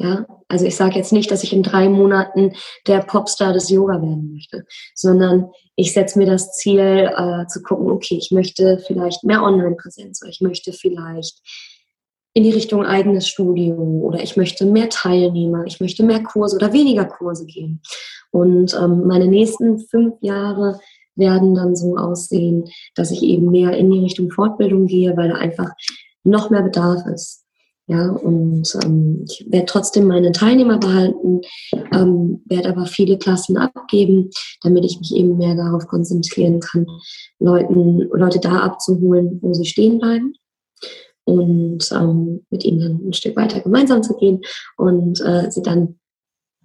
Ja, also ich sage jetzt nicht, dass ich in drei Monaten der Popstar des Yoga werden möchte, sondern ich setze mir das Ziel äh, zu gucken, okay, ich möchte vielleicht mehr Online-Präsenz oder ich möchte vielleicht in die Richtung eigenes Studio oder ich möchte mehr Teilnehmer, ich möchte mehr Kurse oder weniger Kurse gehen. Und ähm, meine nächsten fünf Jahre werden dann so aussehen, dass ich eben mehr in die Richtung Fortbildung gehe, weil da einfach noch mehr Bedarf ist. Ja, und ähm, ich werde trotzdem meine Teilnehmer behalten, ähm, werde aber viele Klassen abgeben, damit ich mich eben mehr darauf konzentrieren kann, Leuten, Leute da abzuholen, wo sie stehen bleiben und ähm, mit ihnen dann ein Stück weiter gemeinsam zu gehen und äh, sie dann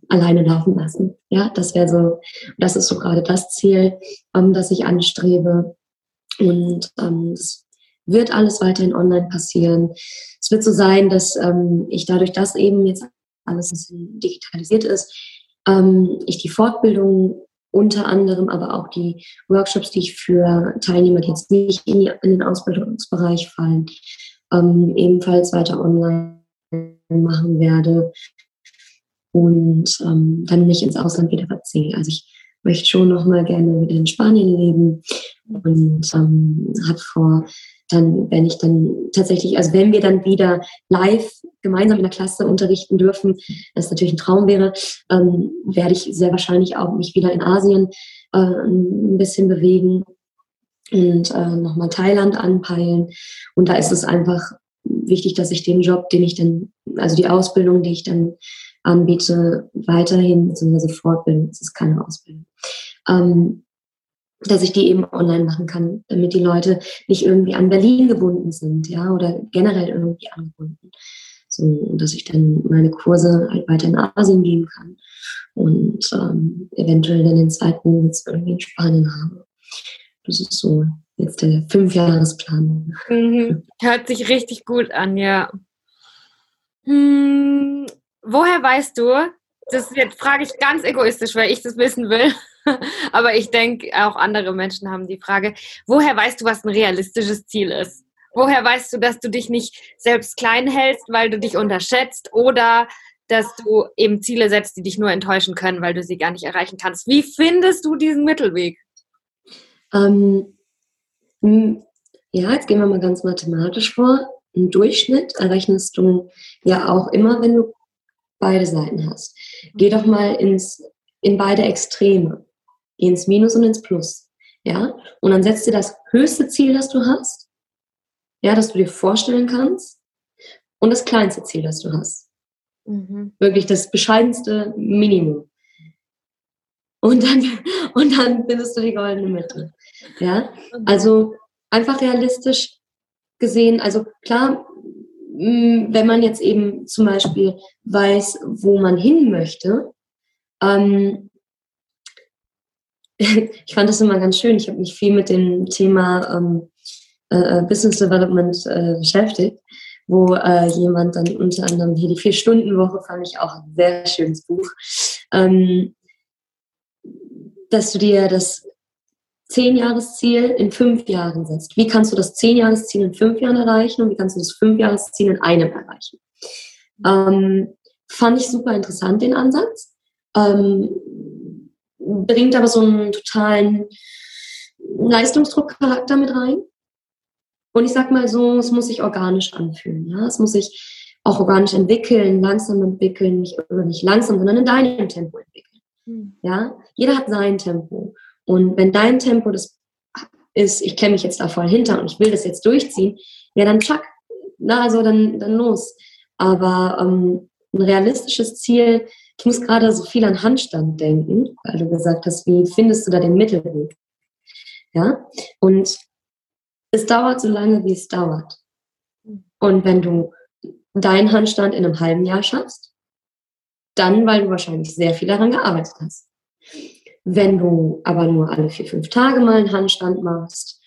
alleine laufen lassen. Ja, das wäre so, das ist so gerade das Ziel, ähm, das ich anstrebe. Und ähm, es wird alles weiterhin online passieren. Es wird so sein, dass ähm, ich dadurch, dass eben jetzt alles digitalisiert ist, ähm, ich die Fortbildung unter anderem, aber auch die Workshops, die ich für Teilnehmer, die jetzt nicht in, die, in den Ausbildungsbereich fallen, ähm, ebenfalls weiter online machen werde und ähm, dann nicht ins Ausland wieder verziehe. Also ich möchte schon noch mal gerne wieder in Spanien leben und ähm, habe vor, dann, wenn ich dann tatsächlich, also wenn wir dann wieder live gemeinsam in der Klasse unterrichten dürfen, das natürlich ein Traum wäre, ähm, werde ich sehr wahrscheinlich auch mich wieder in Asien äh, ein bisschen bewegen und äh, nochmal Thailand anpeilen. Und da ist es einfach wichtig, dass ich den Job, den ich dann, also die Ausbildung, die ich dann anbiete, weiterhin, beziehungsweise Fortbildung, das ist keine Ausbildung, ähm, dass ich die eben online machen kann, damit die Leute nicht irgendwie an Berlin gebunden sind, ja, oder generell irgendwie angebunden. So, dass ich dann meine Kurse halt weiter in Asien geben kann und ähm, eventuell dann den zweiten Sitz irgendwie in Spanien habe. Das ist so jetzt der Fünfjahresplan. Mhm. Hört sich richtig gut an, ja. Hm, woher weißt du, das jetzt frage ich ganz egoistisch, weil ich das wissen will, aber ich denke, auch andere Menschen haben die Frage, woher weißt du, was ein realistisches Ziel ist? Woher weißt du, dass du dich nicht selbst klein hältst, weil du dich unterschätzt oder dass du eben Ziele setzt, die dich nur enttäuschen können, weil du sie gar nicht erreichen kannst? Wie findest du diesen Mittelweg? Ähm, hm, ja, jetzt gehen wir mal ganz mathematisch vor. Ein Durchschnitt errechnest du ja auch immer, wenn du beide Seiten hast. Geh doch mal ins, in beide Extreme. Geh ins Minus und ins Plus. Ja? Und dann setzt dir das höchste Ziel, das du hast, ja, das du dir vorstellen kannst, und das kleinste Ziel, das du hast. Mhm. Wirklich das bescheidenste Minimum. Und dann, und dann findest du die goldene Mitte. Ja, mhm. also einfach realistisch gesehen, also klar, wenn man jetzt eben zum Beispiel weiß, wo man hin möchte, ähm, ich fand das immer ganz schön. Ich habe mich viel mit dem Thema ähm, äh, äh, Business Development äh, beschäftigt, wo äh, jemand dann unter anderem hier die Vier-Stunden-Woche fand ich auch ein sehr schönes Buch, ähm, dass du dir das Zehn-Jahres-Ziel in fünf Jahren setzt. Wie kannst du das Zehn-Jahres-Ziel in fünf Jahren erreichen und wie kannst du das Fünf-Jahres-Ziel in einem erreichen? Ähm, fand ich super interessant, den Ansatz. Ähm, bringt aber so einen totalen Leistungsdruckcharakter mit rein. Und ich sag mal so, es muss sich organisch anfühlen. Ja? Es muss sich auch organisch entwickeln, langsam entwickeln, nicht, nicht langsam, sondern in deinem Tempo entwickeln. Mhm. Ja? Jeder hat sein Tempo. Und wenn dein Tempo das ist, ich kenne mich jetzt da voll hinter und ich will das jetzt durchziehen, ja, dann tschack. Na, also dann, dann los. Aber ähm, ein realistisches Ziel, ich muss gerade so viel an Handstand denken, weil du gesagt hast, wie findest du da den Mittelweg? Ja, und es dauert so lange, wie es dauert. Und wenn du deinen Handstand in einem halben Jahr schaffst, dann, weil du wahrscheinlich sehr viel daran gearbeitet hast. Wenn du aber nur alle vier, fünf Tage mal einen Handstand machst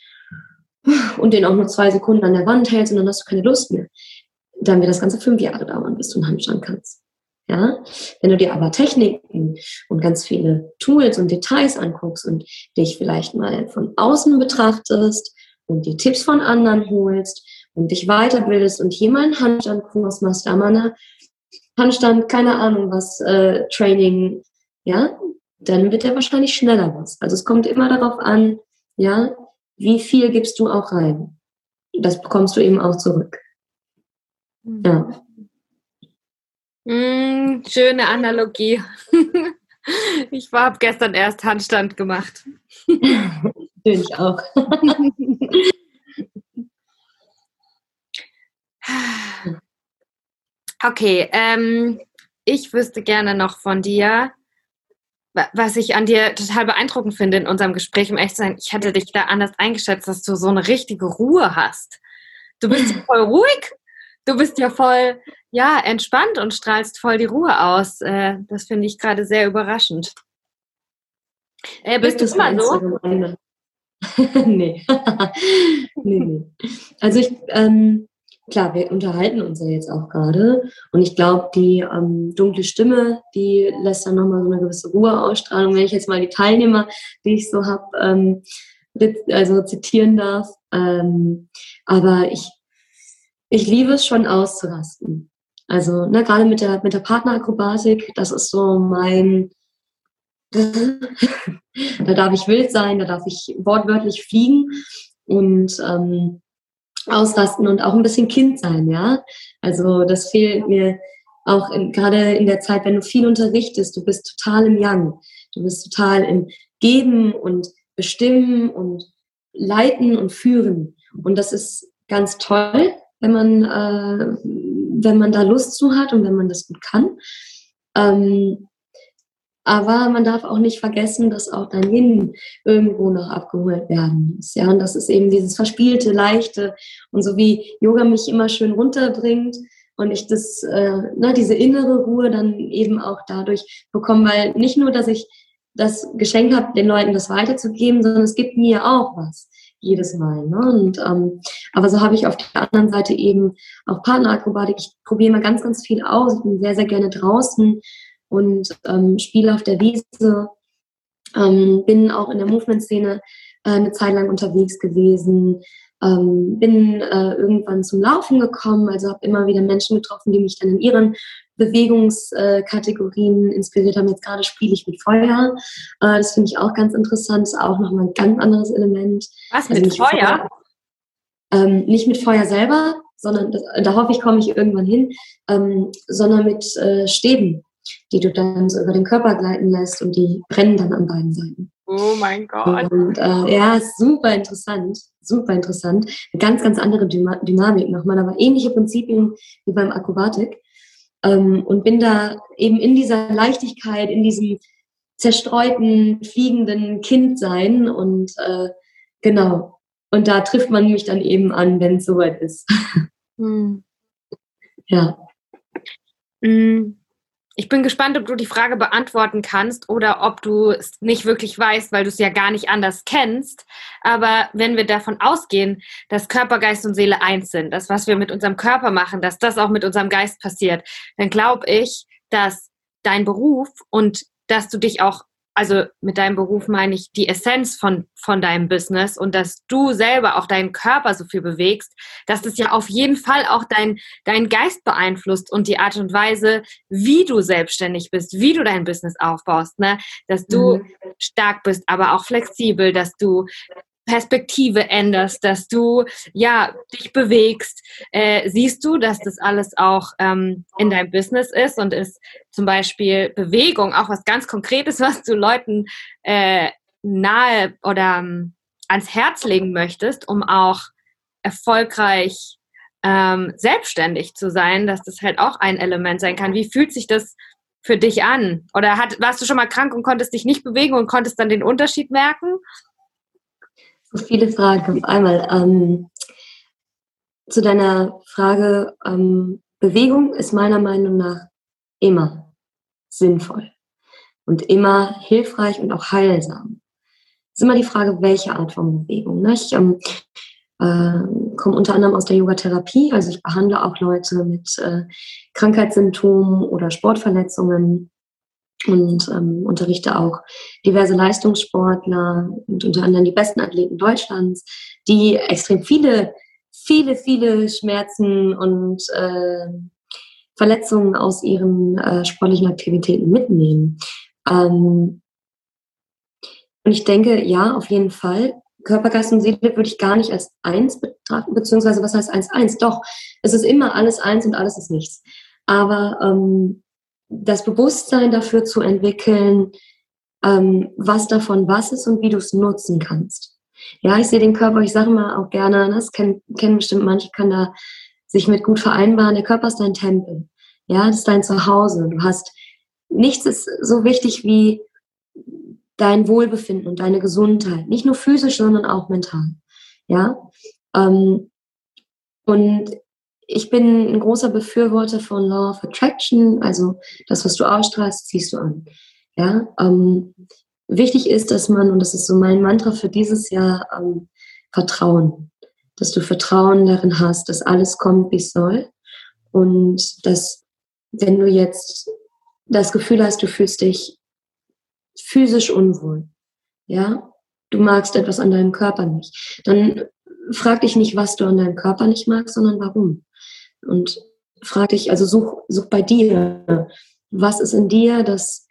und den auch nur zwei Sekunden an der Wand hältst und dann hast du keine Lust mehr, dann wird das Ganze fünf Jahre dauern, bis du einen Handstand kannst. Ja? Wenn du dir aber Techniken und ganz viele Tools und Details anguckst und dich vielleicht mal von außen betrachtest und die Tipps von anderen holst und dich weiterbildest und hier mal einen Handstandkurs machst, da mal eine Handstand, keine Ahnung was, äh, Training, ja, dann wird er wahrscheinlich schneller was. Also es kommt immer darauf an, ja, wie viel gibst du auch rein. Das bekommst du eben auch zurück. Ja. Mm, schöne Analogie. ich habe gestern erst Handstand gemacht. ich auch. okay, ähm, ich wüsste gerne noch von dir, was ich an dir total beeindruckend finde in unserem Gespräch, um echt zu sein, ich hätte dich da anders eingeschätzt, dass du so eine richtige Ruhe hast. Du bist voll ruhig, du bist ja voll, ja, entspannt und strahlst voll die Ruhe aus. Äh, das finde ich gerade sehr überraschend. Äh, bist du immer so? nee. nee, nee. Also ich, ähm, klar, wir unterhalten uns ja jetzt auch gerade. Und ich glaube, die ähm, dunkle Stimme, die lässt dann nochmal so eine gewisse Ruhe ausstrahlen. Wenn ich jetzt mal die Teilnehmer, die ich so habe, ähm, also zitieren darf. Ähm, aber ich, ich liebe es schon auszurasten. Also ne, gerade mit der, mit der Partnerakrobatik, das ist so mein, da darf ich wild sein, da darf ich wortwörtlich fliegen. Und ähm, ausrasten und auch ein bisschen Kind sein, ja. Also das fehlt mir auch in, gerade in der Zeit, wenn du viel unterrichtest, du bist total im Yang, du bist total im Geben und Bestimmen und Leiten und Führen. Und das ist ganz toll, wenn man, äh, wenn man da Lust zu hat und wenn man das gut kann. Ähm, aber man darf auch nicht vergessen, dass auch dein Yin irgendwo noch abgeholt werden muss. Ja, und das ist eben dieses verspielte, leichte und so wie Yoga mich immer schön runterbringt und ich das, äh, ne, diese innere Ruhe dann eben auch dadurch bekomme, weil nicht nur, dass ich das Geschenk habe, den Leuten das weiterzugeben, sondern es gibt mir auch was jedes Mal. Ne? Und, ähm, aber so habe ich auf der anderen Seite eben auch Partnerakrobatik. Ich probiere mal ganz, ganz viel aus. Ich bin sehr, sehr gerne draußen und ähm, spiele auf der Wiese. Ähm, bin auch in der Movement-Szene äh, eine Zeit lang unterwegs gewesen. Ähm, bin äh, irgendwann zum Laufen gekommen, also habe immer wieder Menschen getroffen, die mich dann in ihren Bewegungskategorien äh, inspiriert haben. Jetzt gerade spiele ich mit Feuer. Äh, das finde ich auch ganz interessant. Auch nochmal ein ganz anderes Element. Was, also mit Feuer? Feuer ähm, nicht mit Feuer selber, sondern das, da hoffe ich, komme ich irgendwann hin, ähm, sondern mit äh, Stäben die du dann so über den Körper gleiten lässt und die brennen dann an beiden Seiten. Oh mein Gott. Und äh, ja, super interessant, super interessant. Eine ganz, ganz andere Dynamik nochmal, aber ähnliche Prinzipien wie beim Akrobatik. ähm, und bin da eben in dieser Leichtigkeit, in diesem zerstreuten, fliegenden Kindsein und äh, genau. Und da trifft man mich dann eben an, wenn es soweit ist. Hm. Ja. Hm. Ich bin gespannt, ob du die Frage beantworten kannst oder ob du es nicht wirklich weißt, weil du es ja gar nicht anders kennst. Aber wenn wir davon ausgehen, dass Körper, Geist und Seele eins sind, das, was wir mit unserem Körper machen, dass das auch mit unserem Geist passiert, dann glaube ich, dass dein Beruf und dass du dich auch also mit deinem Beruf meine ich die Essenz von, von deinem Business und dass du selber auch deinen Körper so viel bewegst, dass das ja auf jeden Fall auch dein, dein Geist beeinflusst und die Art und Weise, wie du selbstständig bist, wie du dein Business aufbaust, ne? dass du mhm. stark bist, aber auch flexibel, dass du Perspektive änderst, dass du ja dich bewegst, äh, siehst du, dass das alles auch ähm, in deinem Business ist und ist zum Beispiel Bewegung auch was ganz Konkretes, was du Leuten äh, nahe oder ähm, ans Herz legen möchtest, um auch erfolgreich ähm, selbstständig zu sein, dass das halt auch ein Element sein kann. Wie fühlt sich das für dich an? Oder hat, warst du schon mal krank und konntest dich nicht bewegen und konntest dann den Unterschied merken? Viele Fragen einmal. Ähm, zu deiner Frage, ähm, Bewegung ist meiner Meinung nach immer sinnvoll und immer hilfreich und auch heilsam. Es ist immer die Frage, welche Art von Bewegung. Ne? Ich ähm, äh, komme unter anderem aus der Yogatherapie, also ich behandle auch Leute mit äh, Krankheitssymptomen oder Sportverletzungen und ähm, unterrichte auch diverse Leistungssportler und unter anderem die besten Athleten Deutschlands, die extrem viele, viele, viele Schmerzen und äh, Verletzungen aus ihren äh, sportlichen Aktivitäten mitnehmen. Ähm, und ich denke, ja, auf jeden Fall. Körper, Geist und Seele würde ich gar nicht als eins betrachten, beziehungsweise was heißt eins, eins? Doch, es ist immer alles eins und alles ist nichts. Aber ähm, das Bewusstsein dafür zu entwickeln, ähm, was davon was ist und wie du es nutzen kannst. Ja, ich sehe den Körper, ich sage mal auch gerne, das kennen, kennen bestimmt manche, kann da sich mit gut vereinbaren. Der Körper ist dein Tempel. Ja, das ist dein Zuhause. Du hast, nichts ist so wichtig wie dein Wohlbefinden und deine Gesundheit. Nicht nur physisch, sondern auch mental. Ja, ähm, und ich bin ein großer Befürworter von Law of Attraction, also das, was du ausstrahlst, ziehst du an. Ja, ähm, wichtig ist, dass man, und das ist so mein Mantra für dieses Jahr, ähm, Vertrauen. Dass du Vertrauen darin hast, dass alles kommt, wie es soll. Und dass, wenn du jetzt das Gefühl hast, du fühlst dich physisch unwohl, ja, du magst etwas an deinem Körper nicht, dann frag dich nicht, was du an deinem Körper nicht magst, sondern warum. Und frag dich, also such, such bei dir, was ist in dir, dass,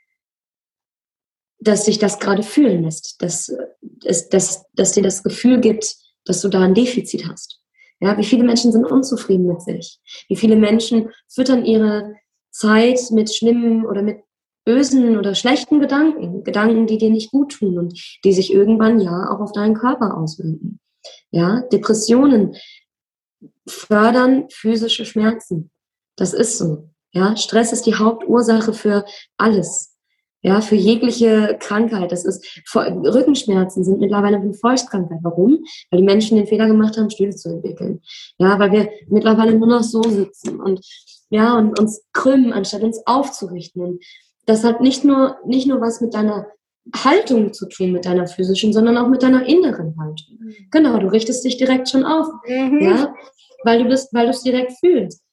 dass sich das gerade fühlen lässt, dass, dass, dass, dass dir das Gefühl gibt, dass du da ein Defizit hast. Ja, wie viele Menschen sind unzufrieden mit sich? Wie viele Menschen füttern ihre Zeit mit schlimmen oder mit bösen oder schlechten Gedanken, Gedanken, die dir nicht gut tun und die sich irgendwann ja auch auf deinen Körper auswirken. Ja, Depressionen fördern physische Schmerzen. Das ist so. Ja, Stress ist die Hauptursache für alles. Ja, für jegliche Krankheit. Das ist, Rückenschmerzen sind mittlerweile eine Volkskrankheit. Warum? Weil die Menschen den Fehler gemacht haben, Stühle zu entwickeln. Ja, weil wir mittlerweile nur noch so sitzen und, ja, und uns krümmen, anstatt uns aufzurichten. Und das hat nicht nur, nicht nur was mit deiner Haltung zu tun, mit deiner physischen, sondern auch mit deiner inneren Haltung. Mhm. Genau, du richtest dich direkt schon auf. Mhm. Ja, weil du das, weil du es direkt fühlst.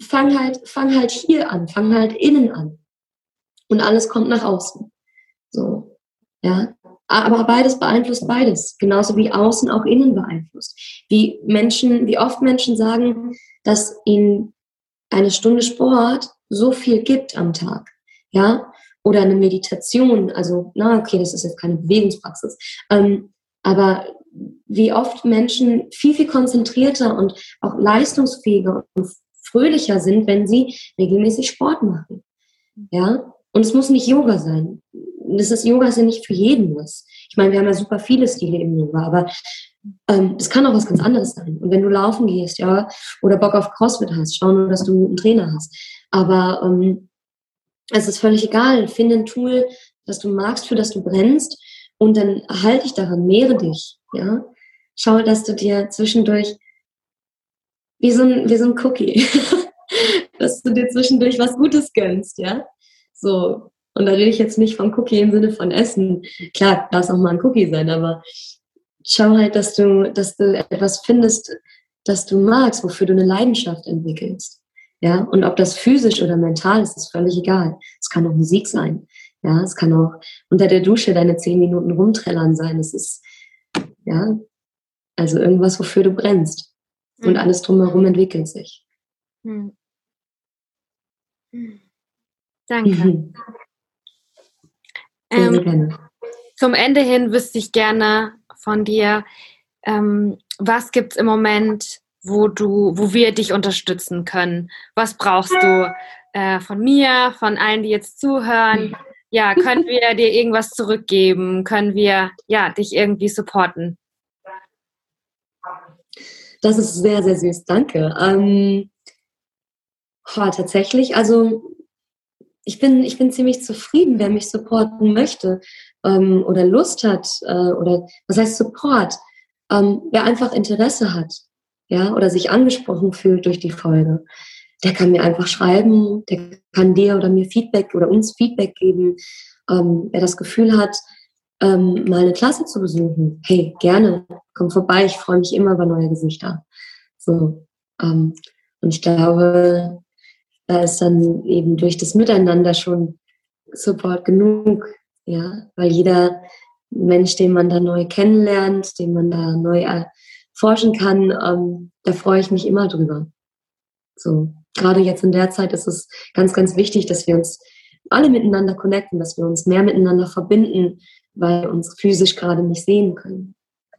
Fang halt, fang halt hier an, fang halt innen an. Und alles kommt nach außen. So, ja. Aber beides beeinflusst beides. Genauso wie außen auch innen beeinflusst. Wie Menschen, wie oft Menschen sagen, dass ihnen eine Stunde Sport so viel gibt am Tag. Ja. Oder eine Meditation. Also, na, okay, das ist jetzt keine Bewegungspraxis. Ähm, aber wie oft Menschen viel, viel konzentrierter und auch leistungsfähiger und fröhlicher sind, wenn sie regelmäßig Sport machen. Ja, und es muss nicht Yoga sein. Das ist Yoga ist ja nicht für jeden was. Ich meine, wir haben ja super viele Stile im Yoga, aber ähm, das kann auch was ganz anderes sein. Und wenn du laufen gehst, ja, oder Bock auf CrossFit hast, schau nur, dass du einen Trainer hast. Aber ähm, es ist völlig egal. Finde ein Tool, das du magst, für das du brennst und dann halte dich daran, mehre dich. Ja? Schau, dass du dir zwischendurch wie so ein, wie so ein Cookie, dass du dir zwischendurch was Gutes gönnst, ja. So. Und da rede ich jetzt nicht von Cookie im Sinne von Essen. Klar, darf es auch mal ein Cookie sein, aber schau halt, dass du, dass du etwas findest, das du magst, wofür du eine Leidenschaft entwickelst. Ja, und ob das physisch oder mental ist, ist völlig egal. Es kann auch Musik sein. Ja, es kann auch unter der Dusche deine zehn Minuten rumträllern sein. Es ist, ja, also irgendwas, wofür du brennst. Und mhm. alles drumherum entwickelt sich. Mhm. Danke. Mhm. Sehr, sehr ähm, zum Ende hin wüsste ich gerne von dir, ähm, was gibt es im Moment, wo du, wo wir dich unterstützen können? Was brauchst du äh, von mir, von allen, die jetzt zuhören? Ja, können wir dir irgendwas zurückgeben? Können wir ja dich irgendwie supporten? Das ist sehr, sehr süß. Danke. Ähm, oh, tatsächlich, also ich bin, ich bin ziemlich zufrieden, wer mich supporten möchte ähm, oder Lust hat äh, oder was heißt Support, ähm, wer einfach Interesse hat, ja, oder sich angesprochen fühlt durch die Folge, der kann mir einfach schreiben, der kann dir oder mir Feedback oder uns Feedback geben, ähm, wer das Gefühl hat, ähm, mal eine Klasse zu besuchen. Hey, gerne, komm vorbei, ich freue mich immer über neue Gesichter. So, ähm, und ich glaube, da ist dann eben durch das Miteinander schon Support genug, ja, weil jeder Mensch, den man da neu kennenlernt, den man da neu erforschen kann, ähm, da freue ich mich immer drüber. So, gerade jetzt in der Zeit ist es ganz, ganz wichtig, dass wir uns alle miteinander connecten, dass wir uns mehr miteinander verbinden, weil wir uns physisch gerade nicht sehen können.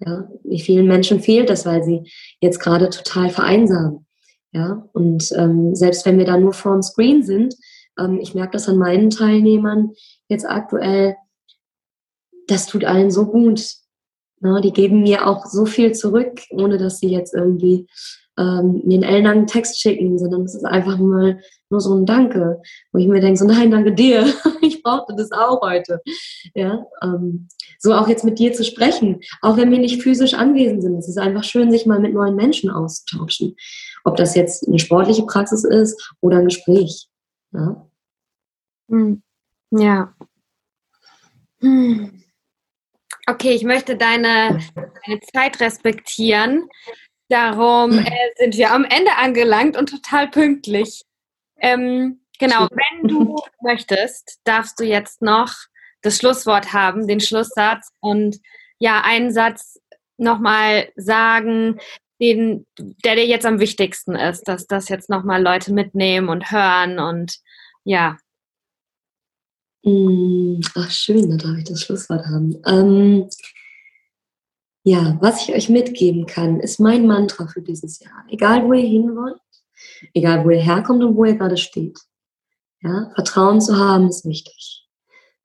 Ja, wie vielen Menschen fehlt das, weil sie jetzt gerade total vereinsamen. Ja, und ähm, selbst wenn wir da nur vorm Screen sind, ähm, ich merke das an meinen Teilnehmern jetzt aktuell, das tut allen so gut. Ne? Die geben mir auch so viel zurück, ohne dass sie jetzt irgendwie ähm, mir einen ellenlangen Text schicken, sondern es ist einfach mal nur so ein Danke, wo ich mir denke, so nein, danke dir, ich brauchte das auch heute. Ja, ähm, so auch jetzt mit dir zu sprechen, auch wenn wir nicht physisch anwesend sind. Es ist einfach schön, sich mal mit neuen Menschen auszutauschen. Ob das jetzt eine sportliche Praxis ist oder ein Gespräch. Ja. Hm. Ja. Hm. Okay, ich möchte deine, deine Zeit respektieren. Darum äh, sind wir am Ende angelangt und total pünktlich. Ähm, genau, wenn du möchtest, darfst du jetzt noch das Schlusswort haben, den Schlusssatz und ja, einen Satz nochmal sagen, den, der dir jetzt am wichtigsten ist, dass das jetzt nochmal Leute mitnehmen und hören und ja. Ach, schön, da darf ich das Schlusswort haben. Ähm, ja, was ich euch mitgeben kann, ist mein Mantra für dieses Jahr. Egal, wo ihr hin wollt, egal, wo ihr herkommt und wo ihr gerade steht. Ja, Vertrauen zu haben ist wichtig.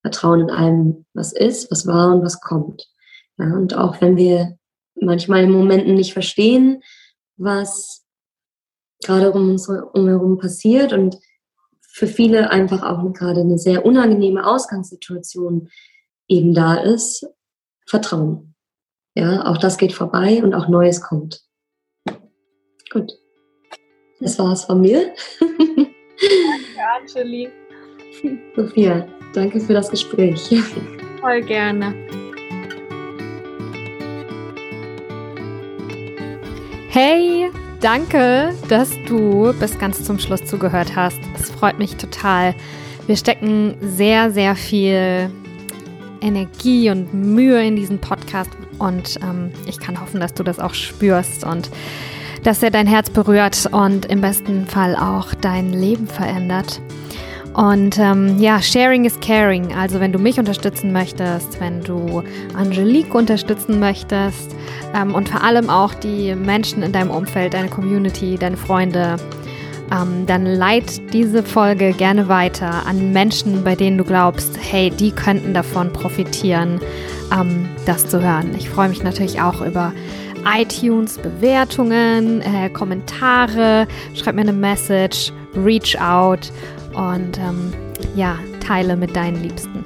Vertrauen in allem, was ist, was war und was kommt. Ja, und auch wenn wir manchmal in Momenten nicht verstehen, was gerade um uns herum passiert und für viele einfach auch gerade eine sehr unangenehme Ausgangssituation eben da ist, Vertrauen. Ja, auch das geht vorbei und auch Neues kommt. Gut. Das war's von mir. Danke, Angeli. Sophia, danke für das Gespräch. Voll gerne. Hey, danke, dass du bis ganz zum Schluss zugehört hast. Es freut mich total. Wir stecken sehr, sehr viel Energie und Mühe in diesen Podcast und ähm, ich kann hoffen, dass du das auch spürst und dass er dein Herz berührt und im besten Fall auch dein Leben verändert. Und ähm, ja, Sharing is Caring. Also wenn du mich unterstützen möchtest, wenn du Angelique unterstützen möchtest ähm, und vor allem auch die Menschen in deinem Umfeld, deine Community, deine Freunde, ähm, dann leit diese Folge gerne weiter an Menschen, bei denen du glaubst, hey, die könnten davon profitieren, ähm, das zu hören. Ich freue mich natürlich auch über iTunes, Bewertungen, äh, Kommentare. Schreib mir eine Message reach out und ähm, ja, teile mit deinen Liebsten.